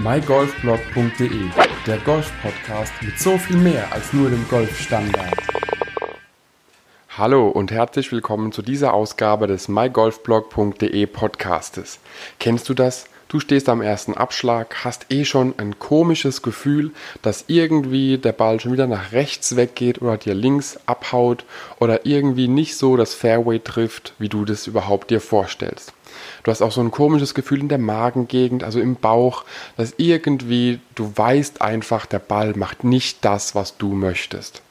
mygolfblog.de, der Golf-Podcast mit so viel mehr als nur dem Golfstandard. Hallo und herzlich willkommen zu dieser Ausgabe des mygolfblog.de Podcastes. Kennst du das? Du stehst am ersten Abschlag, hast eh schon ein komisches Gefühl, dass irgendwie der Ball schon wieder nach rechts weggeht oder dir links abhaut oder irgendwie nicht so das Fairway trifft, wie du das überhaupt dir vorstellst. Du hast auch so ein komisches Gefühl in der Magengegend, also im Bauch, dass irgendwie du weißt einfach, der Ball macht nicht das, was du möchtest.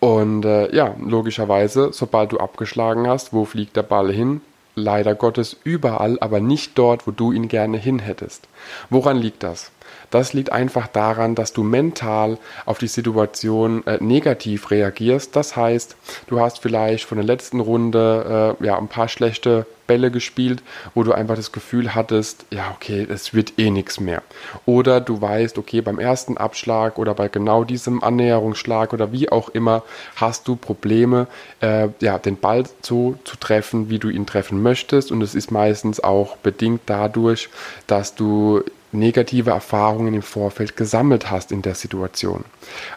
Und äh, ja, logischerweise, sobald du abgeschlagen hast, wo fliegt der Ball hin? Leider Gottes überall, aber nicht dort, wo du ihn gerne hin hättest. Woran liegt das? Das liegt einfach daran, dass du mental auf die Situation äh, negativ reagierst. Das heißt, du hast vielleicht von der letzten Runde äh, ja ein paar schlechte Bälle gespielt, wo du einfach das Gefühl hattest, ja, okay, es wird eh nichts mehr. Oder du weißt, okay, beim ersten Abschlag oder bei genau diesem Annäherungsschlag oder wie auch immer hast du Probleme, äh, ja, den Ball so zu treffen, wie du ihn treffen möchtest. Und es ist meistens auch bedingt dadurch, dass du negative Erfahrungen im Vorfeld gesammelt hast in der Situation.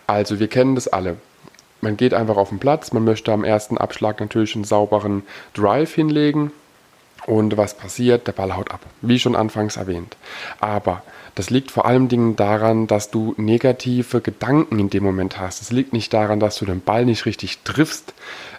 Also wir kennen das alle. Man geht einfach auf den Platz, man möchte am ersten Abschlag natürlich einen sauberen Drive hinlegen, und was passiert? Der Ball haut ab, wie schon anfangs erwähnt. Aber das liegt vor allen Dingen daran, dass du negative Gedanken in dem Moment hast. Es liegt nicht daran, dass du den Ball nicht richtig triffst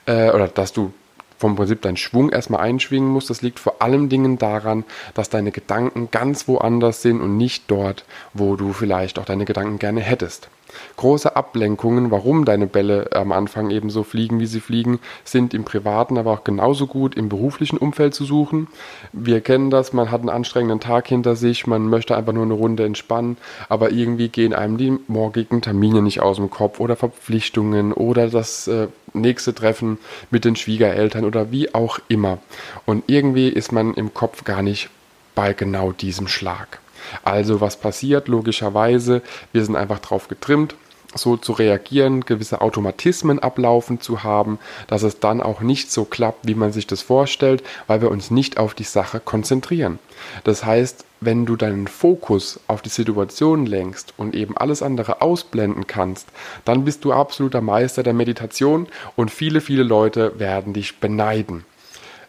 äh, oder dass du vom Prinzip deinen Schwung erstmal einschwingen musst. Das liegt vor allen Dingen daran, dass deine Gedanken ganz woanders sind und nicht dort, wo du vielleicht auch deine Gedanken gerne hättest. Große Ablenkungen, warum deine Bälle am Anfang eben so fliegen, wie sie fliegen, sind im privaten, aber auch genauso gut im beruflichen Umfeld zu suchen. Wir kennen das, man hat einen anstrengenden Tag hinter sich, man möchte einfach nur eine Runde entspannen, aber irgendwie gehen einem die morgigen Termine nicht aus dem Kopf oder Verpflichtungen oder das äh, nächste Treffen mit den Schwiegereltern oder wie auch immer. Und irgendwie ist man im Kopf gar nicht bei genau diesem Schlag. Also was passiert? Logischerweise, wir sind einfach drauf getrimmt, so zu reagieren, gewisse Automatismen ablaufen zu haben, dass es dann auch nicht so klappt, wie man sich das vorstellt, weil wir uns nicht auf die Sache konzentrieren. Das heißt, wenn du deinen Fokus auf die Situation lenkst und eben alles andere ausblenden kannst, dann bist du absoluter Meister der Meditation und viele, viele Leute werden dich beneiden.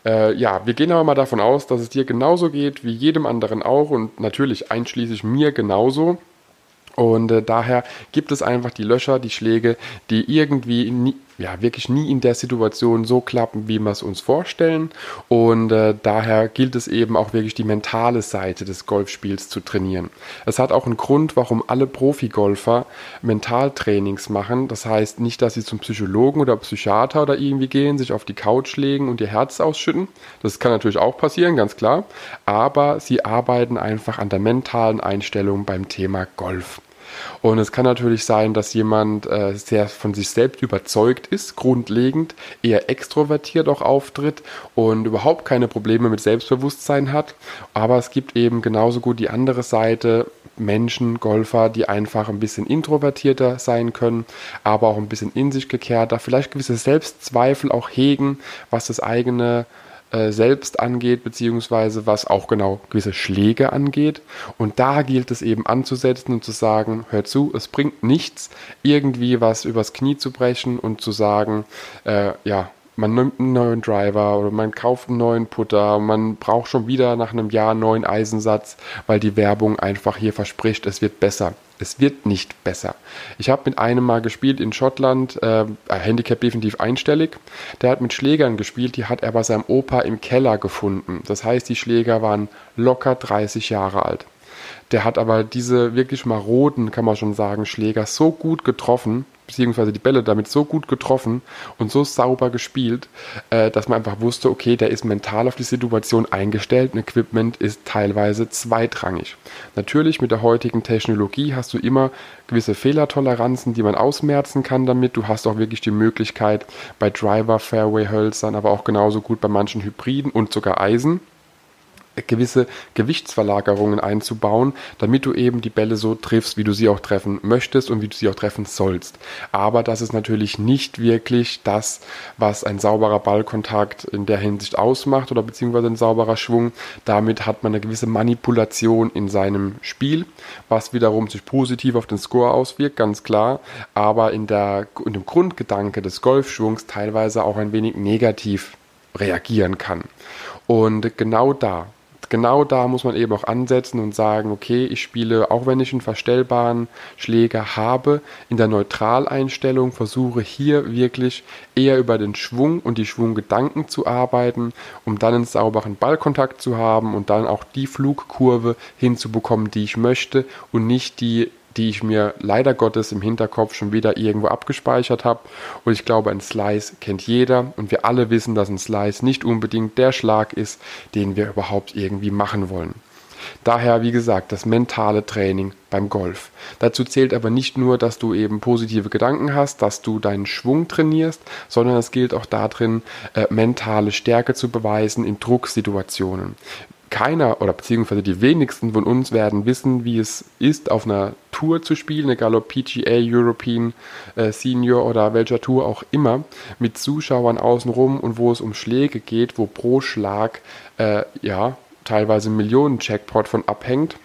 Äh, ja, wir gehen aber mal davon aus, dass es dir genauso geht wie jedem anderen auch und natürlich einschließlich mir genauso. Und äh, daher gibt es einfach die Löcher, die Schläge, die irgendwie nie, ja, wirklich nie in der Situation so klappen, wie wir es uns vorstellen. Und äh, daher gilt es eben auch wirklich die mentale Seite des Golfspiels zu trainieren. Es hat auch einen Grund, warum alle Profigolfer Mentaltrainings machen. Das heißt nicht, dass sie zum Psychologen oder Psychiater oder irgendwie gehen, sich auf die Couch legen und ihr Herz ausschütten. Das kann natürlich auch passieren, ganz klar. Aber sie arbeiten einfach an der mentalen Einstellung beim Thema Golf. Und es kann natürlich sein, dass jemand äh, sehr von sich selbst überzeugt ist, grundlegend, eher extrovertiert auch auftritt und überhaupt keine Probleme mit Selbstbewusstsein hat. Aber es gibt eben genauso gut die andere Seite, Menschen, Golfer, die einfach ein bisschen introvertierter sein können, aber auch ein bisschen in sich gekehrter, vielleicht gewisse Selbstzweifel auch hegen, was das eigene äh, selbst angeht, beziehungsweise was auch genau gewisse Schläge angeht. Und da gilt es eben anzusetzen und zu sagen, hör zu, es bringt nichts, irgendwie was übers Knie zu brechen und zu sagen, äh, ja, man nimmt einen neuen Driver oder man kauft einen neuen Putter, man braucht schon wieder nach einem Jahr einen neuen Eisensatz, weil die Werbung einfach hier verspricht, es wird besser. Es wird nicht besser. Ich habe mit einem mal gespielt in Schottland, äh, Handicap definitiv einstellig. Der hat mit Schlägern gespielt, die hat er bei seinem Opa im Keller gefunden. Das heißt, die Schläger waren locker 30 Jahre alt. Der hat aber diese wirklich maroden, kann man schon sagen, Schläger so gut getroffen, beziehungsweise die Bälle damit so gut getroffen und so sauber gespielt, äh, dass man einfach wusste, okay, der ist mental auf die Situation eingestellt. Ein Equipment ist teilweise zweitrangig. Natürlich mit der heutigen Technologie hast du immer gewisse Fehlertoleranzen, die man ausmerzen kann damit. Du hast auch wirklich die Möglichkeit bei Driver, Fairway, Hölzern, aber auch genauso gut bei manchen Hybriden und sogar Eisen gewisse Gewichtsverlagerungen einzubauen, damit du eben die Bälle so triffst, wie du sie auch treffen möchtest und wie du sie auch treffen sollst. Aber das ist natürlich nicht wirklich das, was ein sauberer Ballkontakt in der Hinsicht ausmacht oder beziehungsweise ein sauberer Schwung. Damit hat man eine gewisse Manipulation in seinem Spiel, was wiederum sich positiv auf den Score auswirkt, ganz klar, aber in, der, in dem Grundgedanke des Golfschwungs teilweise auch ein wenig negativ reagieren kann. Und genau da genau da muss man eben auch ansetzen und sagen, okay, ich spiele, auch wenn ich einen verstellbaren Schläger habe, in der Neutraleinstellung versuche hier wirklich eher über den Schwung und die Schwunggedanken zu arbeiten, um dann einen sauberen Ballkontakt zu haben und dann auch die Flugkurve hinzubekommen, die ich möchte und nicht die die ich mir leider Gottes im Hinterkopf schon wieder irgendwo abgespeichert habe. Und ich glaube, ein Slice kennt jeder und wir alle wissen, dass ein Slice nicht unbedingt der Schlag ist, den wir überhaupt irgendwie machen wollen. Daher, wie gesagt, das mentale Training beim Golf. Dazu zählt aber nicht nur, dass du eben positive Gedanken hast, dass du deinen Schwung trainierst, sondern es gilt auch darin, äh, mentale Stärke zu beweisen in Drucksituationen keiner oder beziehungsweise die wenigsten von uns werden wissen, wie es ist, auf einer Tour zu spielen, egal ob PGA, European, äh, Senior oder welcher Tour auch immer, mit Zuschauern außenrum und wo es um Schläge geht, wo pro Schlag äh, ja teilweise Millionen Jackpot von abhängt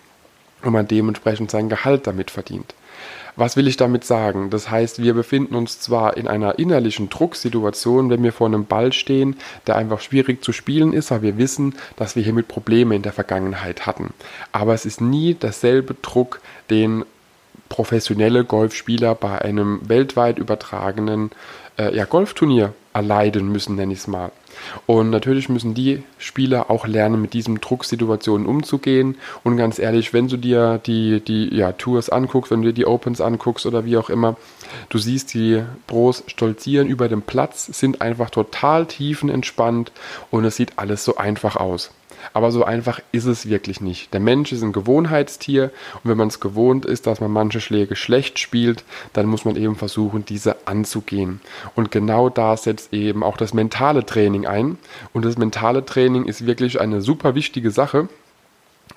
und man dementsprechend sein Gehalt damit verdient. Was will ich damit sagen? Das heißt, wir befinden uns zwar in einer innerlichen Drucksituation, wenn wir vor einem Ball stehen, der einfach schwierig zu spielen ist, weil wir wissen, dass wir hiermit Probleme in der Vergangenheit hatten. Aber es ist nie derselbe Druck, den professionelle Golfspieler bei einem weltweit übertragenen äh, ja, Golfturnier erleiden müssen, nenne ich es mal. Und natürlich müssen die Spieler auch lernen, mit diesen Drucksituationen umzugehen. Und ganz ehrlich, wenn du dir die, die ja, Tours anguckst, wenn du dir die Opens anguckst oder wie auch immer, du siehst die Pros stolzieren über den Platz, sind einfach total tiefenentspannt und es sieht alles so einfach aus. Aber so einfach ist es wirklich nicht. Der Mensch ist ein Gewohnheitstier und wenn man es gewohnt ist, dass man manche Schläge schlecht spielt, dann muss man eben versuchen, diese anzugehen. Und genau da setzt eben auch das mentale Training ein. Und das mentale Training ist wirklich eine super wichtige Sache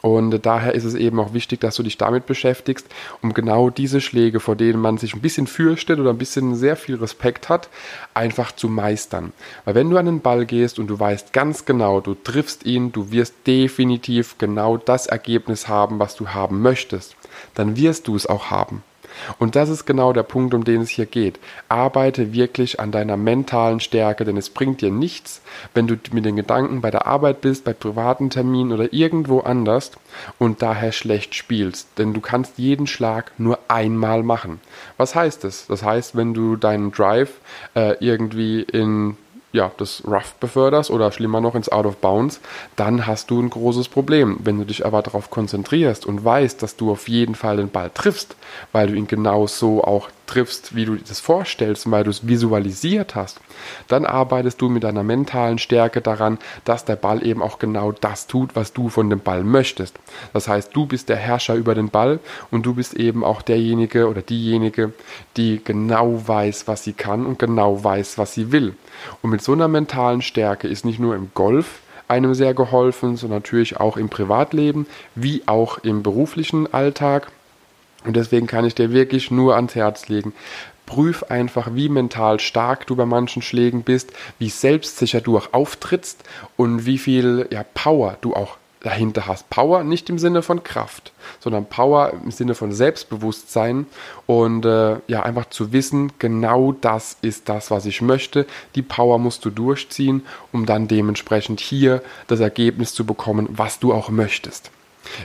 und daher ist es eben auch wichtig, dass du dich damit beschäftigst, um genau diese Schläge, vor denen man sich ein bisschen fürchtet oder ein bisschen sehr viel Respekt hat, einfach zu meistern. Weil wenn du an den Ball gehst und du weißt ganz genau, du triffst ihn, du wirst definitiv genau das Ergebnis haben, was du haben möchtest, dann wirst du es auch haben. Und das ist genau der Punkt, um den es hier geht. Arbeite wirklich an deiner mentalen Stärke, denn es bringt dir nichts, wenn du mit den Gedanken bei der Arbeit bist, bei privaten Terminen oder irgendwo anders und daher schlecht spielst. Denn du kannst jeden Schlag nur einmal machen. Was heißt das? Das heißt, wenn du deinen Drive äh, irgendwie in ja, das Rough beförderst oder schlimmer noch ins Out of Bounds, dann hast du ein großes Problem. Wenn du dich aber darauf konzentrierst und weißt, dass du auf jeden Fall den Ball triffst, weil du ihn genau so auch triffst, wie du das vorstellst, weil du es visualisiert hast, dann arbeitest du mit deiner mentalen Stärke daran, dass der Ball eben auch genau das tut, was du von dem Ball möchtest. Das heißt, du bist der Herrscher über den Ball und du bist eben auch derjenige oder diejenige, die genau weiß, was sie kann und genau weiß, was sie will. Und mit so einer mentalen Stärke ist nicht nur im Golf einem sehr geholfen, sondern natürlich auch im Privatleben wie auch im beruflichen Alltag. Und deswegen kann ich dir wirklich nur ans Herz legen, prüf einfach, wie mental stark du bei manchen Schlägen bist, wie selbstsicher du auch auftrittst und wie viel ja, Power du auch dahinter hast. Power nicht im Sinne von Kraft, sondern Power im Sinne von Selbstbewusstsein und äh, ja, einfach zu wissen, genau das ist das, was ich möchte. Die Power musst du durchziehen, um dann dementsprechend hier das Ergebnis zu bekommen, was du auch möchtest.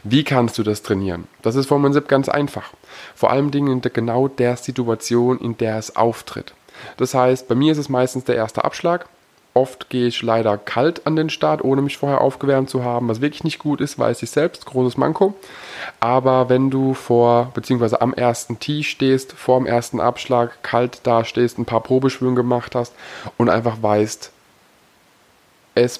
Wie kannst du das trainieren? Das ist vom Prinzip ganz einfach. Vor allem Dingen in genau der Situation, in der es auftritt. Das heißt, bei mir ist es meistens der erste Abschlag. Oft gehe ich leider kalt an den Start, ohne mich vorher aufgewärmt zu haben, was wirklich nicht gut ist, weiß ich selbst, großes Manko. Aber wenn du vor, beziehungsweise am ersten Tee stehst, vor dem ersten Abschlag, kalt da stehst, ein paar Probeschwünge gemacht hast und einfach weißt, S.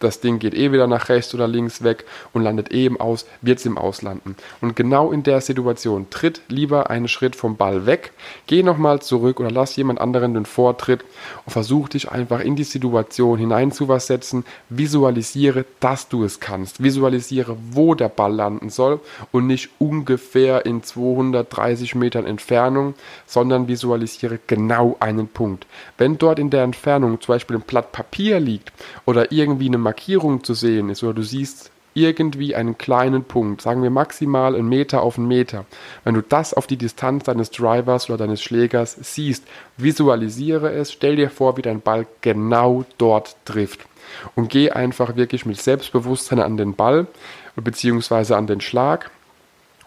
das Ding geht eh wieder nach rechts oder links weg und landet eh im Aus, wird es im Auslanden. Und genau in der Situation tritt lieber einen Schritt vom Ball weg, geh nochmal zurück oder lass jemand anderen den Vortritt und versuch dich einfach in die Situation hineinzuversetzen, visualisiere, dass du es kannst, visualisiere, wo der Ball landen soll und nicht ungefähr in 230 Metern Entfernung, sondern visualisiere genau einen Punkt. Wenn dort in der Entfernung zum Beispiel ein Blatt Papier liegt oder irgendwie eine Markierung zu sehen ist oder du siehst irgendwie einen kleinen Punkt, sagen wir maximal einen Meter auf einen Meter, wenn du das auf die Distanz deines Drivers oder deines Schlägers siehst, visualisiere es, stell dir vor, wie dein Ball genau dort trifft und geh einfach wirklich mit Selbstbewusstsein an den Ball bzw. an den Schlag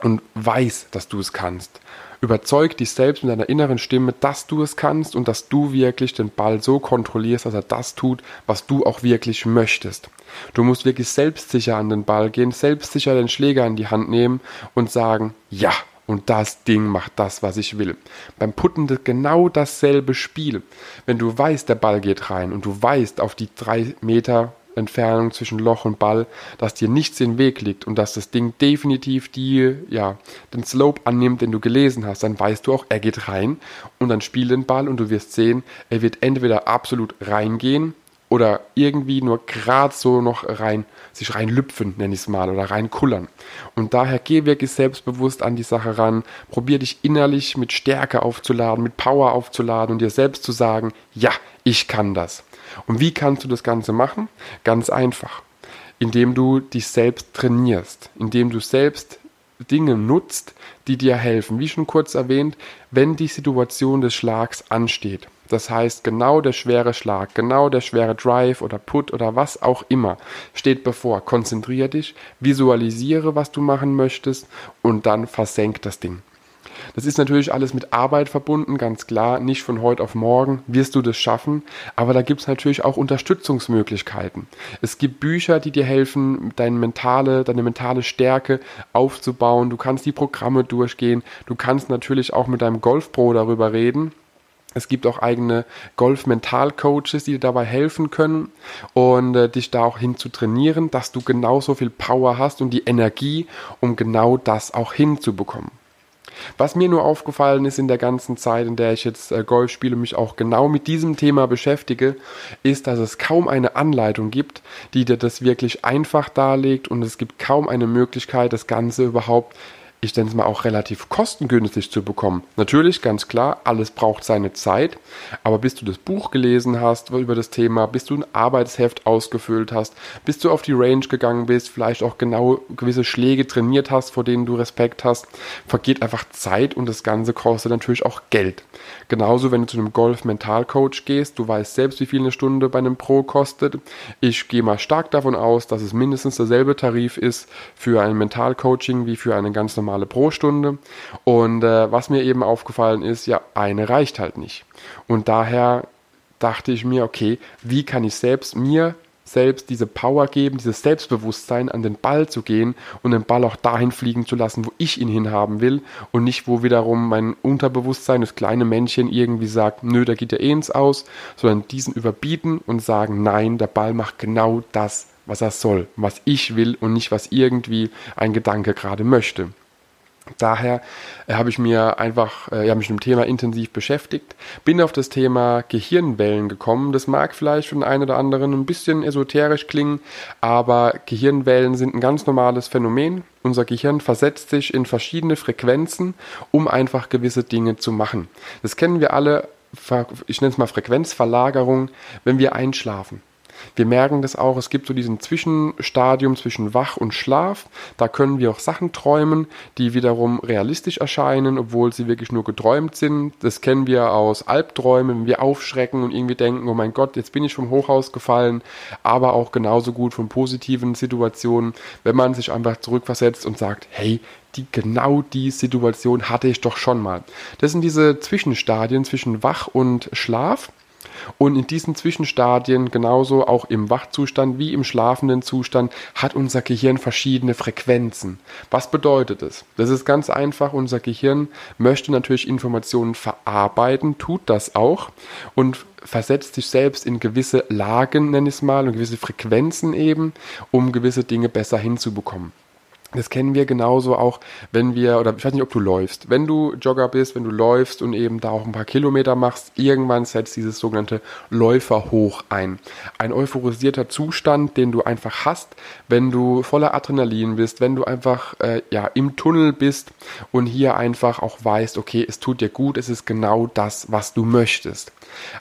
und weiß, dass du es kannst. Überzeug dich selbst mit deiner inneren Stimme, dass du es kannst und dass du wirklich den Ball so kontrollierst, dass er das tut, was du auch wirklich möchtest. Du musst wirklich selbstsicher an den Ball gehen, selbstsicher den Schläger in die Hand nehmen und sagen, ja, und das Ding macht das, was ich will. Beim Putten genau dasselbe Spiel. Wenn du weißt, der Ball geht rein und du weißt, auf die drei Meter Entfernung zwischen Loch und Ball, dass dir nichts im Weg liegt und dass das Ding definitiv die, ja, den Slope annimmt, den du gelesen hast, dann weißt du auch, er geht rein und dann spiel den Ball und du wirst sehen, er wird entweder absolut reingehen oder irgendwie nur gerade so noch rein, sich reinlüpfen, nenne ich es mal, oder reinkullern. Und daher geh wirklich selbstbewusst an die Sache ran, probier dich innerlich mit Stärke aufzuladen, mit Power aufzuladen und dir selbst zu sagen, ja, ich kann das. Und wie kannst du das Ganze machen? Ganz einfach, indem du dich selbst trainierst, indem du selbst Dinge nutzt, die dir helfen. Wie schon kurz erwähnt, wenn die Situation des Schlags ansteht. Das heißt, genau der schwere Schlag, genau der schwere Drive oder Put oder was auch immer steht bevor. Konzentriere dich, visualisiere, was du machen möchtest und dann versenk das Ding. Das ist natürlich alles mit Arbeit verbunden, ganz klar. Nicht von heute auf morgen wirst du das schaffen, aber da gibt es natürlich auch Unterstützungsmöglichkeiten. Es gibt Bücher, die dir helfen, deine mentale, deine mentale Stärke aufzubauen. Du kannst die Programme durchgehen. Du kannst natürlich auch mit deinem Golfpro darüber reden. Es gibt auch eigene Golf-Mental-Coaches, die dir dabei helfen können und äh, dich da auch hin zu trainieren, dass du genauso viel Power hast und die Energie, um genau das auch hinzubekommen. Was mir nur aufgefallen ist in der ganzen Zeit, in der ich jetzt äh, Golf spiele mich auch genau mit diesem Thema beschäftige, ist, dass es kaum eine Anleitung gibt, die dir das wirklich einfach darlegt und es gibt kaum eine Möglichkeit, das Ganze überhaupt ich denke mal auch relativ kostengünstig zu bekommen. Natürlich, ganz klar, alles braucht seine Zeit, aber bis du das Buch gelesen hast über das Thema, bis du ein Arbeitsheft ausgefüllt hast, bis du auf die Range gegangen bist, vielleicht auch genau gewisse Schläge trainiert hast, vor denen du Respekt hast, vergeht einfach Zeit und das Ganze kostet natürlich auch Geld. Genauso, wenn du zu einem Golf-Mental-Coach gehst, du weißt selbst, wie viel eine Stunde bei einem Pro kostet. Ich gehe mal stark davon aus, dass es mindestens derselbe Tarif ist für ein Mental-Coaching wie für eine ganz normale normale pro Stunde. Und äh, was mir eben aufgefallen ist, ja, eine reicht halt nicht. Und daher dachte ich mir, okay, wie kann ich selbst mir selbst diese Power geben, dieses Selbstbewusstsein, an den Ball zu gehen und den Ball auch dahin fliegen zu lassen, wo ich ihn hinhaben will und nicht, wo wiederum mein Unterbewusstsein, das kleine Männchen irgendwie sagt, nö, da geht ja eh ins Aus, sondern diesen überbieten und sagen, nein, der Ball macht genau das, was er soll, was ich will und nicht, was irgendwie ein Gedanke gerade möchte. Daher äh, habe ich mir einfach, äh, mich mit dem Thema intensiv beschäftigt, bin auf das Thema Gehirnwellen gekommen. Das mag vielleicht für den einen oder anderen ein bisschen esoterisch klingen, aber Gehirnwellen sind ein ganz normales Phänomen. Unser Gehirn versetzt sich in verschiedene Frequenzen, um einfach gewisse Dinge zu machen. Das kennen wir alle, ich nenne es mal Frequenzverlagerung, wenn wir einschlafen. Wir merken das auch, es gibt so diesen Zwischenstadium zwischen Wach und Schlaf. Da können wir auch Sachen träumen, die wiederum realistisch erscheinen, obwohl sie wirklich nur geträumt sind. Das kennen wir aus Albträumen, wenn wir aufschrecken und irgendwie denken, oh mein Gott, jetzt bin ich vom Hochhaus gefallen, aber auch genauso gut von positiven Situationen, wenn man sich einfach zurückversetzt und sagt, hey, die, genau die Situation hatte ich doch schon mal. Das sind diese Zwischenstadien zwischen Wach und Schlaf. Und in diesen Zwischenstadien, genauso auch im Wachzustand wie im schlafenden Zustand, hat unser Gehirn verschiedene Frequenzen. Was bedeutet das? Das ist ganz einfach. Unser Gehirn möchte natürlich Informationen verarbeiten, tut das auch und versetzt sich selbst in gewisse Lagen, nenne ich es mal, und gewisse Frequenzen eben, um gewisse Dinge besser hinzubekommen. Das kennen wir genauso auch, wenn wir, oder ich weiß nicht, ob du läufst. Wenn du Jogger bist, wenn du läufst und eben da auch ein paar Kilometer machst, irgendwann setzt dieses sogenannte Läuferhoch ein. Ein euphorisierter Zustand, den du einfach hast, wenn du voller Adrenalin bist, wenn du einfach äh, ja, im Tunnel bist und hier einfach auch weißt, okay, es tut dir gut, es ist genau das, was du möchtest.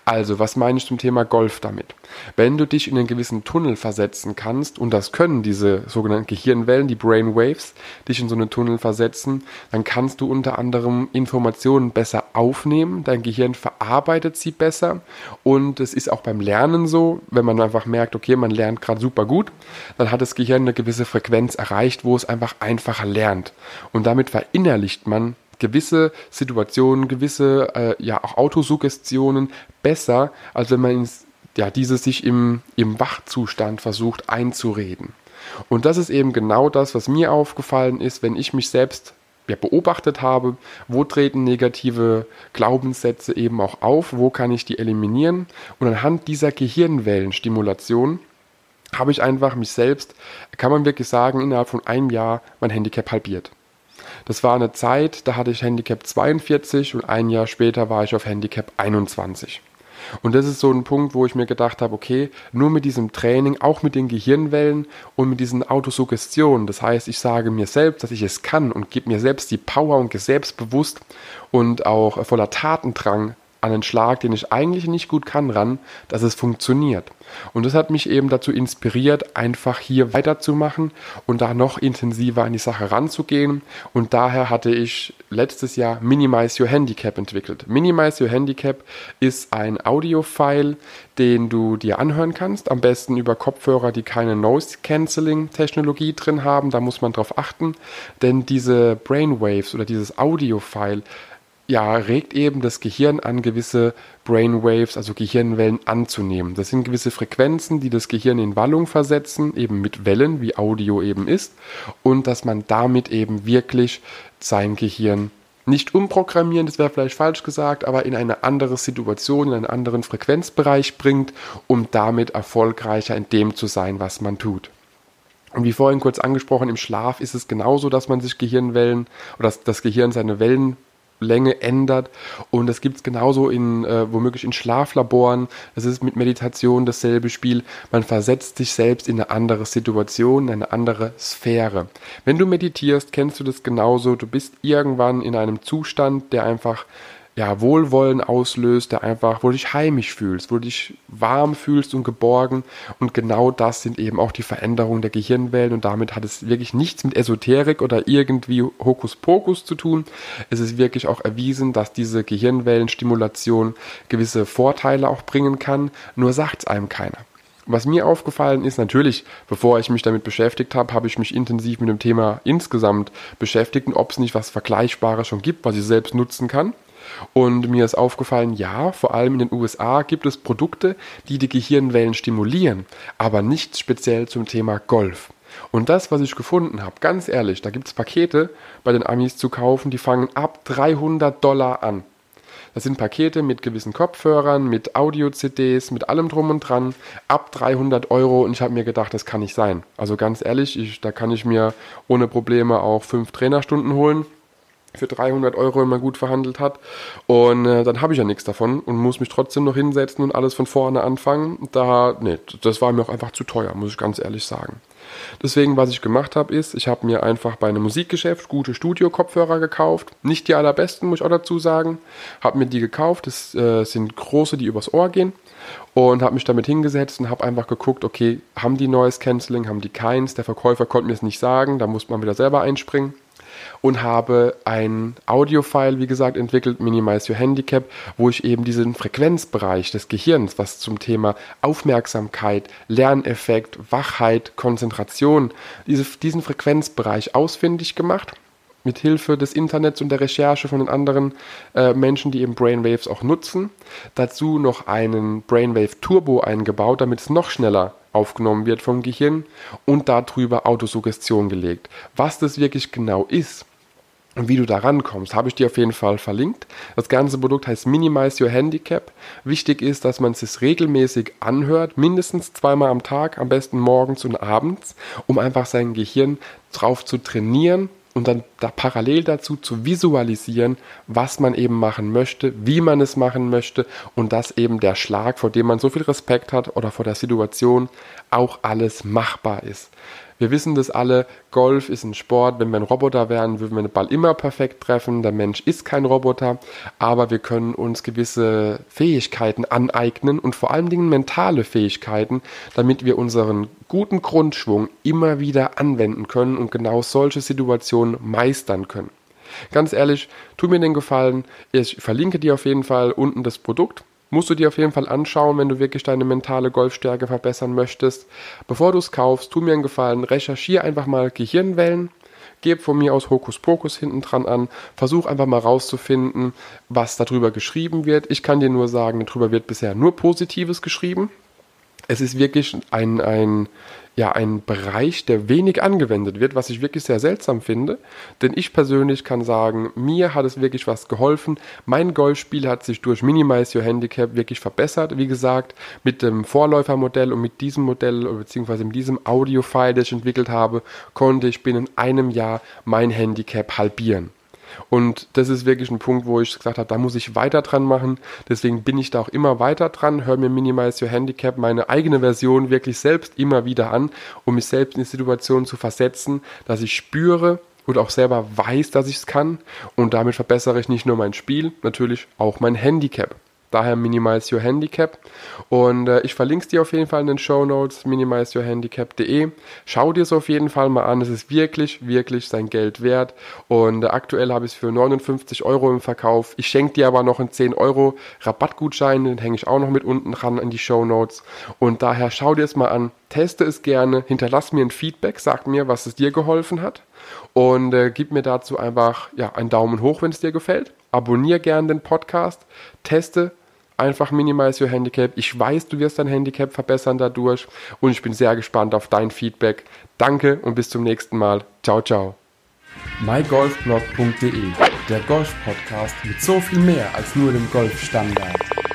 Also, was meine ich zum Thema Golf damit? Wenn du dich in einen gewissen Tunnel versetzen kannst, und das können diese sogenannten Gehirnwellen, die Brainwaves, dich in so einen Tunnel versetzen, dann kannst du unter anderem Informationen besser aufnehmen, dein Gehirn verarbeitet sie besser und es ist auch beim Lernen so, wenn man einfach merkt, okay, man lernt gerade super gut, dann hat das Gehirn eine gewisse Frequenz erreicht, wo es einfach einfacher lernt. Und damit verinnerlicht man gewisse Situationen, gewisse äh, ja auch Autosuggestionen besser, als wenn man ins ja, diese sich im, im Wachzustand versucht einzureden. Und das ist eben genau das, was mir aufgefallen ist, wenn ich mich selbst ja, beobachtet habe, wo treten negative Glaubenssätze eben auch auf, wo kann ich die eliminieren. Und anhand dieser Gehirnwellenstimulation habe ich einfach mich selbst, kann man wirklich sagen, innerhalb von einem Jahr mein Handicap halbiert. Das war eine Zeit, da hatte ich Handicap 42 und ein Jahr später war ich auf Handicap 21. Und das ist so ein Punkt, wo ich mir gedacht habe, okay, nur mit diesem Training, auch mit den Gehirnwellen und mit diesen Autosuggestionen, das heißt, ich sage mir selbst, dass ich es kann und gebe mir selbst die Power und selbstbewusst und auch voller Tatendrang an einen Schlag, den ich eigentlich nicht gut kann, ran, dass es funktioniert. Und das hat mich eben dazu inspiriert, einfach hier weiterzumachen und da noch intensiver an die Sache ranzugehen. Und daher hatte ich letztes Jahr Minimize Your Handicap entwickelt. Minimize Your Handicap ist ein Audio-File, den du dir anhören kannst. Am besten über Kopfhörer, die keine Noise-Canceling-Technologie drin haben. Da muss man drauf achten, denn diese Brainwaves oder dieses Audio-File ja, regt eben das Gehirn an, gewisse Brainwaves, also Gehirnwellen anzunehmen. Das sind gewisse Frequenzen, die das Gehirn in Wallung versetzen, eben mit Wellen, wie Audio eben ist, und dass man damit eben wirklich sein Gehirn nicht umprogrammieren, das wäre vielleicht falsch gesagt, aber in eine andere Situation, in einen anderen Frequenzbereich bringt, um damit erfolgreicher in dem zu sein, was man tut. Und wie vorhin kurz angesprochen, im Schlaf ist es genauso, dass man sich Gehirnwellen oder dass das Gehirn seine Wellen Länge ändert. Und das gibt es genauso in, äh, womöglich in Schlaflaboren. Das ist mit Meditation dasselbe Spiel. Man versetzt sich selbst in eine andere Situation, in eine andere Sphäre. Wenn du meditierst, kennst du das genauso. Du bist irgendwann in einem Zustand, der einfach ja, Wohlwollen auslöst, der einfach, wo du dich heimisch fühlst, wo du dich warm fühlst und geborgen. Und genau das sind eben auch die Veränderungen der Gehirnwellen und damit hat es wirklich nichts mit Esoterik oder irgendwie Hokuspokus zu tun. Es ist wirklich auch erwiesen, dass diese Gehirnwellenstimulation gewisse Vorteile auch bringen kann, nur sagt es einem keiner. Was mir aufgefallen ist, natürlich, bevor ich mich damit beschäftigt habe, habe ich mich intensiv mit dem Thema insgesamt beschäftigt und ob es nicht was Vergleichbares schon gibt, was ich selbst nutzen kann. Und mir ist aufgefallen, ja, vor allem in den USA gibt es Produkte, die die Gehirnwellen stimulieren, aber nicht speziell zum Thema Golf. Und das, was ich gefunden habe, ganz ehrlich, da gibt es Pakete bei den Amis zu kaufen, die fangen ab 300 Dollar an. Das sind Pakete mit gewissen Kopfhörern, mit Audio-CDs, mit allem drum und dran, ab 300 Euro. Und ich habe mir gedacht, das kann nicht sein. Also ganz ehrlich, ich, da kann ich mir ohne Probleme auch fünf Trainerstunden holen für 300 Euro, wenn man gut verhandelt hat. Und äh, dann habe ich ja nichts davon und muss mich trotzdem noch hinsetzen und alles von vorne anfangen. Da, nee, das war mir auch einfach zu teuer, muss ich ganz ehrlich sagen. Deswegen, was ich gemacht habe, ist, ich habe mir einfach bei einem Musikgeschäft gute Studio-Kopfhörer gekauft. Nicht die allerbesten, muss ich auch dazu sagen. Habe mir die gekauft. Das äh, sind große, die übers Ohr gehen. Und habe mich damit hingesetzt und habe einfach geguckt, okay, haben die Noise Cancelling, haben die keins? Der Verkäufer konnte mir es nicht sagen, da muss man wieder selber einspringen und habe ein Audio-File, wie gesagt, entwickelt, Minimize Your Handicap, wo ich eben diesen Frequenzbereich des Gehirns, was zum Thema Aufmerksamkeit, Lerneffekt, Wachheit, Konzentration, diese, diesen Frequenzbereich ausfindig gemacht mit Hilfe des Internets und der Recherche von den anderen äh, Menschen, die eben Brainwaves auch nutzen. Dazu noch einen Brainwave Turbo eingebaut, damit es noch schneller aufgenommen wird vom Gehirn und darüber Autosuggestion gelegt. Was das wirklich genau ist, und wie du da rankommst, habe ich dir auf jeden Fall verlinkt. Das ganze Produkt heißt Minimize Your Handicap. Wichtig ist, dass man es regelmäßig anhört, mindestens zweimal am Tag, am besten morgens und abends, um einfach sein Gehirn drauf zu trainieren und dann da parallel dazu zu visualisieren, was man eben machen möchte, wie man es machen möchte und dass eben der Schlag, vor dem man so viel Respekt hat oder vor der Situation auch alles machbar ist. Wir wissen das alle, Golf ist ein Sport. Wenn wir ein Roboter wären, würden wir den Ball immer perfekt treffen. Der Mensch ist kein Roboter, aber wir können uns gewisse Fähigkeiten aneignen und vor allen Dingen mentale Fähigkeiten, damit wir unseren guten Grundschwung immer wieder anwenden können und genau solche Situationen meistern können. Ganz ehrlich, tu mir den Gefallen, ich verlinke dir auf jeden Fall unten das Produkt musst du dir auf jeden Fall anschauen, wenn du wirklich deine mentale Golfstärke verbessern möchtest. Bevor du es kaufst, tu mir einen Gefallen, recherchiere einfach mal Gehirnwellen, gib von mir aus Hokuspokus hinten dran an, versuch einfach mal rauszufinden, was darüber geschrieben wird. Ich kann dir nur sagen, darüber wird bisher nur Positives geschrieben. Es ist wirklich ein, ein ja ein Bereich, der wenig angewendet wird, was ich wirklich sehr seltsam finde. Denn ich persönlich kann sagen, mir hat es wirklich was geholfen. Mein Golfspiel hat sich durch Minimize Your Handicap wirklich verbessert. Wie gesagt, mit dem Vorläufermodell und mit diesem Modell beziehungsweise mit diesem Audio-File, das ich entwickelt habe, konnte ich binnen einem Jahr mein Handicap halbieren. Und das ist wirklich ein Punkt, wo ich gesagt habe, da muss ich weiter dran machen. Deswegen bin ich da auch immer weiter dran, höre mir Minimize Your Handicap, meine eigene Version wirklich selbst immer wieder an, um mich selbst in die Situation zu versetzen, dass ich spüre, und auch selber weiß, dass ich es kann. Und damit verbessere ich nicht nur mein Spiel, natürlich auch mein Handicap. Daher Minimize Your Handicap. Und äh, ich verlinke es dir auf jeden Fall in den Show Notes, minimizeyourhandicap.de. Schau dir es auf jeden Fall mal an. Es ist wirklich, wirklich sein Geld wert. Und äh, aktuell habe ich es für 59 Euro im Verkauf. Ich schenke dir aber noch einen 10 Euro Rabattgutschein. Den hänge ich auch noch mit unten dran in die Show Notes. Und daher schau dir es mal an. Teste es gerne. Hinterlass mir ein Feedback. Sag mir, was es dir geholfen hat. Und äh, gib mir dazu einfach ja, einen Daumen hoch, wenn es dir gefällt abonniere gerne den Podcast, teste einfach Minimize Your Handicap. Ich weiß, du wirst dein Handicap verbessern dadurch und ich bin sehr gespannt auf dein Feedback. Danke und bis zum nächsten Mal. Ciao, ciao. mygolfblog.de, der Golf-Podcast mit so viel mehr als nur dem Golfstandard.